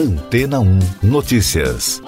Antena 1 Notícias.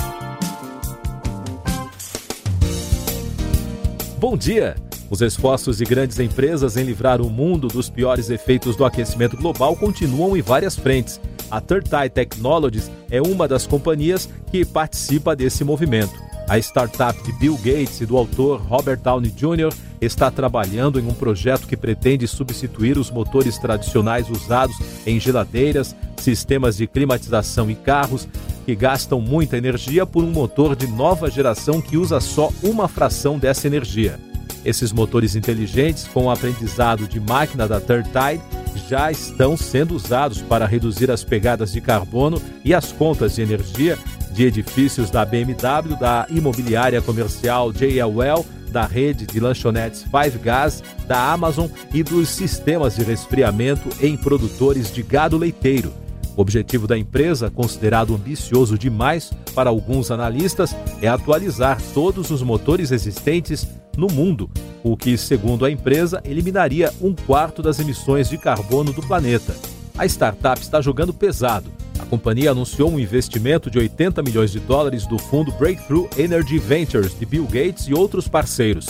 Bom dia! Os esforços de grandes empresas em livrar o mundo dos piores efeitos do aquecimento global continuam em várias frentes. A Third Eye Technologies é uma das companhias que participa desse movimento. A startup de Bill Gates e do autor Robert Downey Jr. está trabalhando em um projeto que pretende substituir os motores tradicionais usados em geladeiras, sistemas de climatização e carros que gastam muita energia por um motor de nova geração que usa só uma fração dessa energia. Esses motores inteligentes, com o aprendizado de máquina da Third Tide, já estão sendo usados para reduzir as pegadas de carbono e as contas de energia de edifícios da BMW, da imobiliária comercial JLL, da rede de lanchonetes Five Gas, da Amazon e dos sistemas de resfriamento em produtores de gado leiteiro. O objetivo da empresa, considerado ambicioso demais para alguns analistas, é atualizar todos os motores existentes no mundo, o que, segundo a empresa, eliminaria um quarto das emissões de carbono do planeta. A startup está jogando pesado. A companhia anunciou um investimento de 80 milhões de dólares do fundo Breakthrough Energy Ventures de Bill Gates e outros parceiros.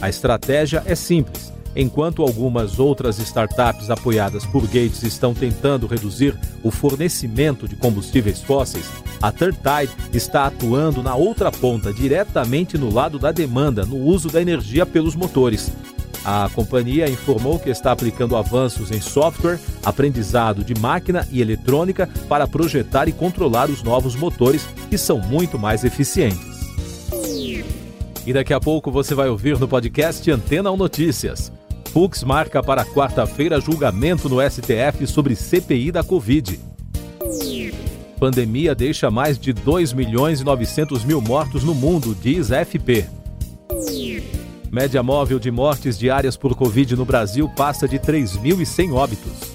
A estratégia é simples Enquanto algumas outras startups apoiadas por Gates estão tentando reduzir o fornecimento de combustíveis fósseis, a Third Tide está atuando na outra ponta, diretamente no lado da demanda, no uso da energia pelos motores. A companhia informou que está aplicando avanços em software, aprendizado de máquina e eletrônica para projetar e controlar os novos motores, que são muito mais eficientes. E daqui a pouco você vai ouvir no podcast Antena 1 Notícias. Fux marca para quarta-feira julgamento no STF sobre CPI da Covid. Pandemia deixa mais de 2 milhões e 900 mil mortos no mundo, diz FP. Média móvel de mortes diárias por Covid no Brasil passa de 3.100 óbitos.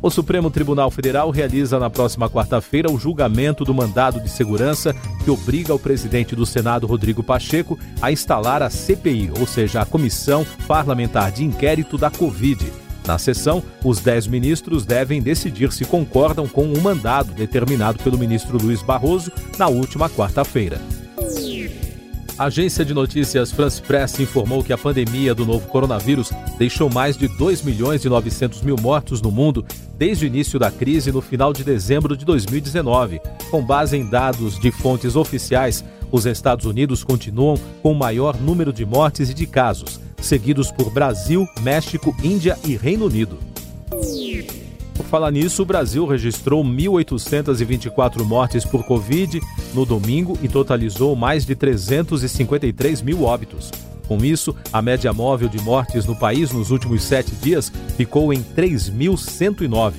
O Supremo Tribunal Federal realiza na próxima quarta-feira o julgamento do mandado de segurança que obriga o presidente do Senado, Rodrigo Pacheco, a instalar a CPI, ou seja, a Comissão Parlamentar de Inquérito da Covid. Na sessão, os dez ministros devem decidir se concordam com o mandado determinado pelo ministro Luiz Barroso na última quarta-feira. A agência de notícias France Press informou que a pandemia do novo coronavírus deixou mais de 2 milhões e 900 mil mortos no mundo desde o início da crise no final de dezembro de 2019. Com base em dados de fontes oficiais, os Estados Unidos continuam com o maior número de mortes e de casos, seguidos por Brasil, México, Índia e Reino Unido. Por falar nisso, o Brasil registrou 1.824 mortes por Covid no domingo e totalizou mais de 353 mil óbitos. Com isso, a média móvel de mortes no país nos últimos sete dias ficou em 3.109.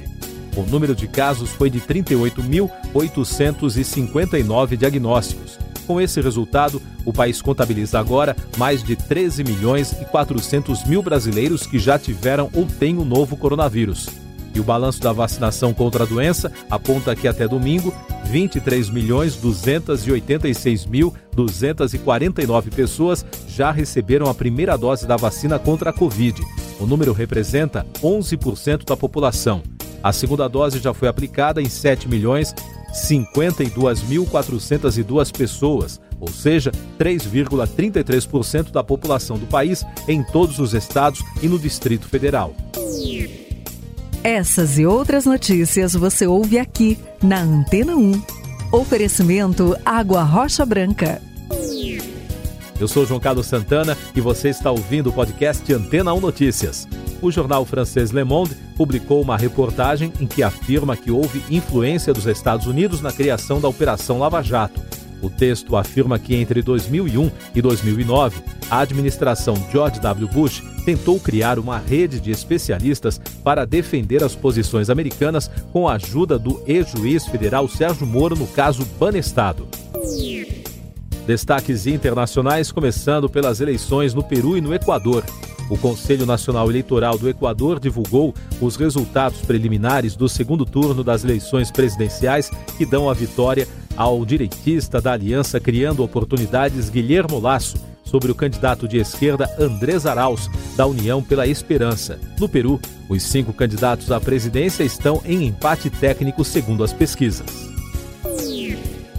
O número de casos foi de 38.859 diagnósticos. Com esse resultado, o país contabiliza agora mais de 13 milhões e 400 mil brasileiros que já tiveram ou têm o novo coronavírus. E o balanço da vacinação contra a doença aponta que até domingo, 23 milhões 286 mil 249 pessoas já receberam a primeira dose da vacina contra a Covid. O número representa 11% da população. A segunda dose já foi aplicada em 7 milhões 52.402 pessoas, ou seja, 3,33% da população do país em todos os estados e no Distrito Federal. Essas e outras notícias você ouve aqui na Antena 1. Oferecimento Água Rocha Branca. Eu sou João Carlos Santana e você está ouvindo o podcast Antena 1 Notícias. O jornal francês Le Monde publicou uma reportagem em que afirma que houve influência dos Estados Unidos na criação da Operação Lava Jato o texto afirma que entre 2001 e 2009, a administração George W. Bush tentou criar uma rede de especialistas para defender as posições americanas com a ajuda do ex-juiz federal Sérgio Moro no caso Banestado. Destaques internacionais começando pelas eleições no Peru e no Equador. O Conselho Nacional Eleitoral do Equador divulgou os resultados preliminares do segundo turno das eleições presidenciais que dão a vitória ao direitista da aliança Criando Oportunidades Guilhermo Lasso sobre o candidato de esquerda Andrés Arauz, da União pela Esperança. No Peru, os cinco candidatos à presidência estão em empate técnico segundo as pesquisas.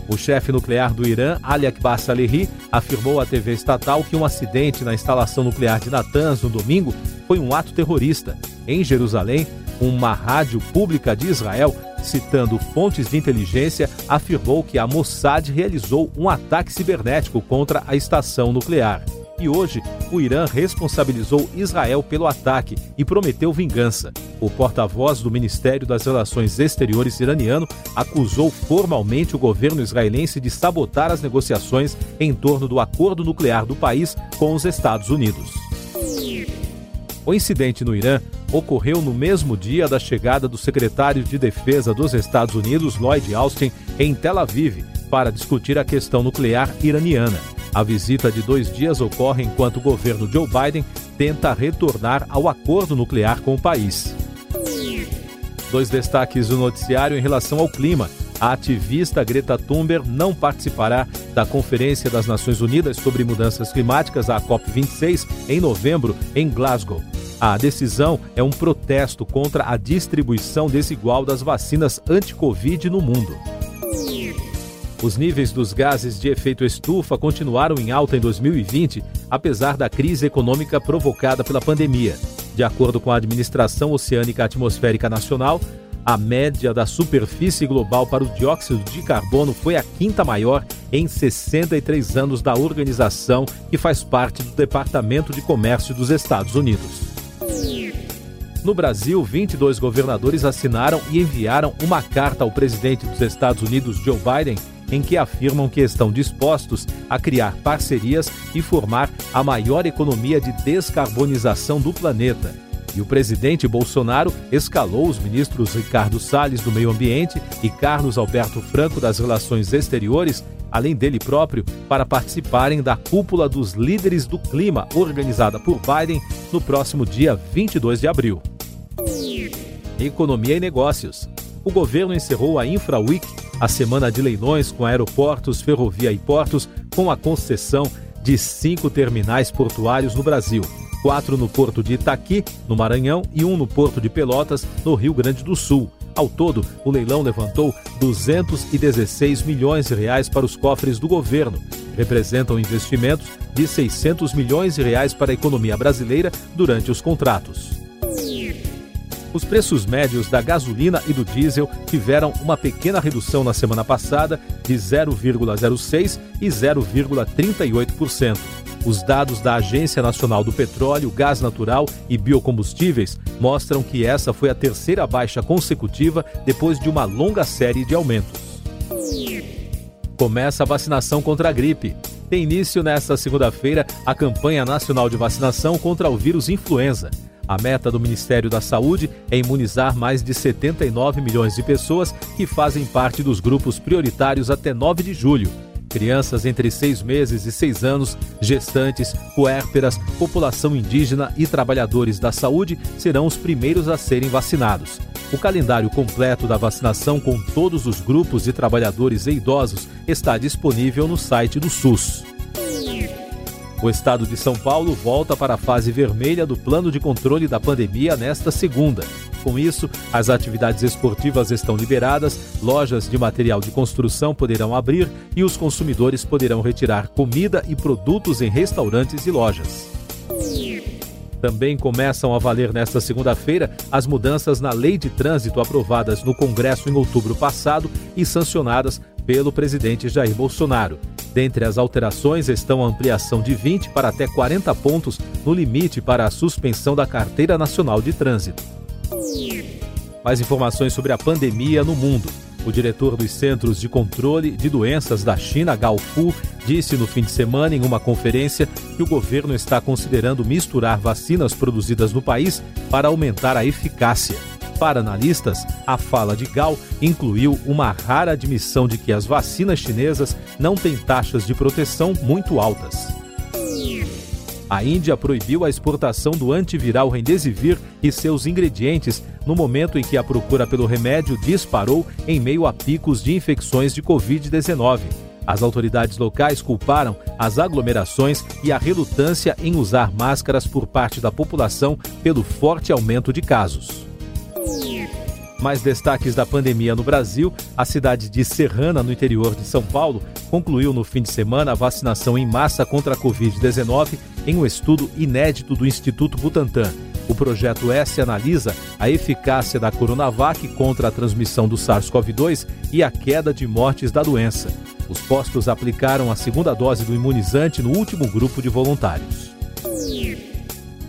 O chefe nuclear do Irã, Ali Akbar Salehi, afirmou à TV estatal que um acidente na instalação nuclear de Natanz no domingo foi um ato terrorista. Em Jerusalém, uma rádio pública de Israel, citando fontes de inteligência, afirmou que a Mossad realizou um ataque cibernético contra a estação nuclear. E hoje, o Irã responsabilizou Israel pelo ataque e prometeu vingança. O porta-voz do Ministério das Relações Exteriores iraniano acusou formalmente o governo israelense de sabotar as negociações em torno do acordo nuclear do país com os Estados Unidos. O incidente no Irã ocorreu no mesmo dia da chegada do secretário de Defesa dos Estados Unidos, Lloyd Austin, em Tel Aviv, para discutir a questão nuclear iraniana. A visita de dois dias ocorre enquanto o governo Joe Biden tenta retornar ao acordo nuclear com o país. Dois destaques do noticiário em relação ao clima. A ativista Greta Thunberg não participará da Conferência das Nações Unidas sobre Mudanças Climáticas, a COP26, em novembro, em Glasgow. A decisão é um protesto contra a distribuição desigual das vacinas anti-Covid no mundo. Os níveis dos gases de efeito estufa continuaram em alta em 2020, apesar da crise econômica provocada pela pandemia. De acordo com a Administração Oceânica Atmosférica Nacional, a média da superfície global para o dióxido de carbono foi a quinta maior em 63 anos da organização, que faz parte do Departamento de Comércio dos Estados Unidos. No Brasil, 22 governadores assinaram e enviaram uma carta ao presidente dos Estados Unidos, Joe Biden, em que afirmam que estão dispostos a criar parcerias e formar a maior economia de descarbonização do planeta. E o presidente Bolsonaro escalou os ministros Ricardo Salles do Meio Ambiente e Carlos Alberto Franco das Relações Exteriores, além dele próprio, para participarem da cúpula dos líderes do clima organizada por Biden no próximo dia 22 de abril. Economia e Negócios. O governo encerrou a Infra Week a semana de leilões com aeroportos, ferrovia e portos, com a concessão de cinco terminais portuários no Brasil. Quatro no porto de Itaqui, no Maranhão, e um no porto de Pelotas, no Rio Grande do Sul. Ao todo, o leilão levantou 216 milhões de reais para os cofres do governo. Representam investimentos de 600 milhões de reais para a economia brasileira durante os contratos. Os preços médios da gasolina e do diesel tiveram uma pequena redução na semana passada de 0,06% e 0,38%. Os dados da Agência Nacional do Petróleo, Gás Natural e Biocombustíveis mostram que essa foi a terceira baixa consecutiva depois de uma longa série de aumentos. Começa a vacinação contra a gripe. Tem início nesta segunda-feira a campanha nacional de vacinação contra o vírus influenza. A meta do Ministério da Saúde é imunizar mais de 79 milhões de pessoas que fazem parte dos grupos prioritários até 9 de julho. Crianças entre 6 meses e 6 anos, gestantes, puérperas, população indígena e trabalhadores da saúde serão os primeiros a serem vacinados. O calendário completo da vacinação com todos os grupos de trabalhadores e idosos está disponível no site do SUS. O estado de São Paulo volta para a fase vermelha do plano de controle da pandemia nesta segunda. Com isso, as atividades esportivas estão liberadas, lojas de material de construção poderão abrir e os consumidores poderão retirar comida e produtos em restaurantes e lojas. Também começam a valer nesta segunda-feira as mudanças na lei de trânsito aprovadas no Congresso em outubro passado e sancionadas pelo presidente Jair Bolsonaro. Dentre as alterações estão a ampliação de 20 para até 40 pontos no limite para a suspensão da Carteira Nacional de Trânsito. Mais informações sobre a pandemia no mundo. O diretor dos Centros de Controle de Doenças da China, Gao Fu, disse no fim de semana em uma conferência que o governo está considerando misturar vacinas produzidas no país para aumentar a eficácia. Para analistas, a fala de Gal incluiu uma rara admissão de que as vacinas chinesas não têm taxas de proteção muito altas. A Índia proibiu a exportação do antiviral Remdesivir e seus ingredientes no momento em que a procura pelo remédio disparou em meio a picos de infecções de Covid-19. As autoridades locais culparam as aglomerações e a relutância em usar máscaras por parte da população pelo forte aumento de casos. Mais destaques da pandemia no Brasil: a cidade de Serrana, no interior de São Paulo, concluiu no fim de semana a vacinação em massa contra a Covid-19 em um estudo inédito do Instituto Butantan. O projeto S analisa a eficácia da Coronavac contra a transmissão do SARS-CoV-2 e a queda de mortes da doença. Os postos aplicaram a segunda dose do imunizante no último grupo de voluntários.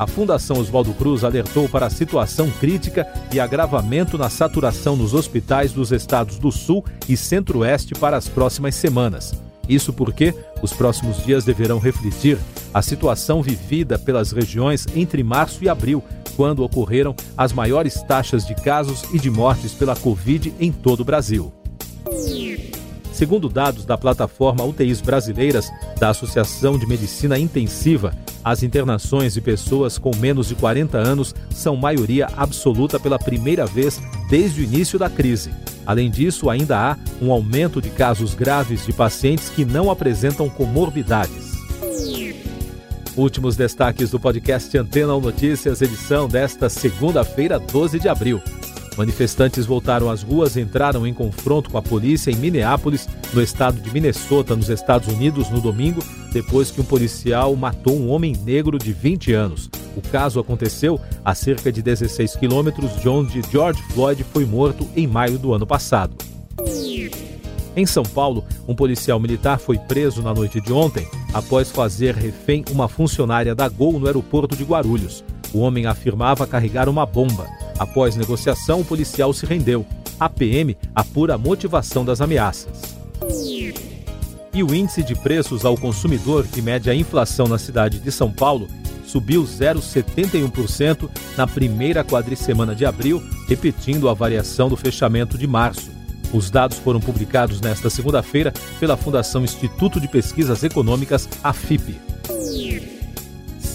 A Fundação Oswaldo Cruz alertou para a situação crítica e agravamento na saturação nos hospitais dos estados do Sul e Centro-Oeste para as próximas semanas. Isso porque os próximos dias deverão refletir a situação vivida pelas regiões entre março e abril, quando ocorreram as maiores taxas de casos e de mortes pela Covid em todo o Brasil. Segundo dados da plataforma UTIs Brasileiras da Associação de Medicina Intensiva, as internações de pessoas com menos de 40 anos são maioria absoluta pela primeira vez desde o início da crise. Além disso, ainda há um aumento de casos graves de pacientes que não apresentam comorbidades. Últimos destaques do podcast Antena Notícias, edição desta segunda-feira, 12 de abril. Manifestantes voltaram às ruas e entraram em confronto com a polícia em Minneapolis, no estado de Minnesota, nos Estados Unidos, no domingo, depois que um policial matou um homem negro de 20 anos. O caso aconteceu a cerca de 16 quilômetros de onde George Floyd foi morto em maio do ano passado. Em São Paulo, um policial militar foi preso na noite de ontem após fazer refém uma funcionária da Gol no aeroporto de Guarulhos. O homem afirmava carregar uma bomba. Após negociação, o policial se rendeu. A PM apura a motivação das ameaças. E o índice de preços ao consumidor, que mede a inflação na cidade de São Paulo, subiu 0,71% na primeira quadricemana de abril, repetindo a variação do fechamento de março. Os dados foram publicados nesta segunda-feira pela Fundação Instituto de Pesquisas Econômicas, AFIP.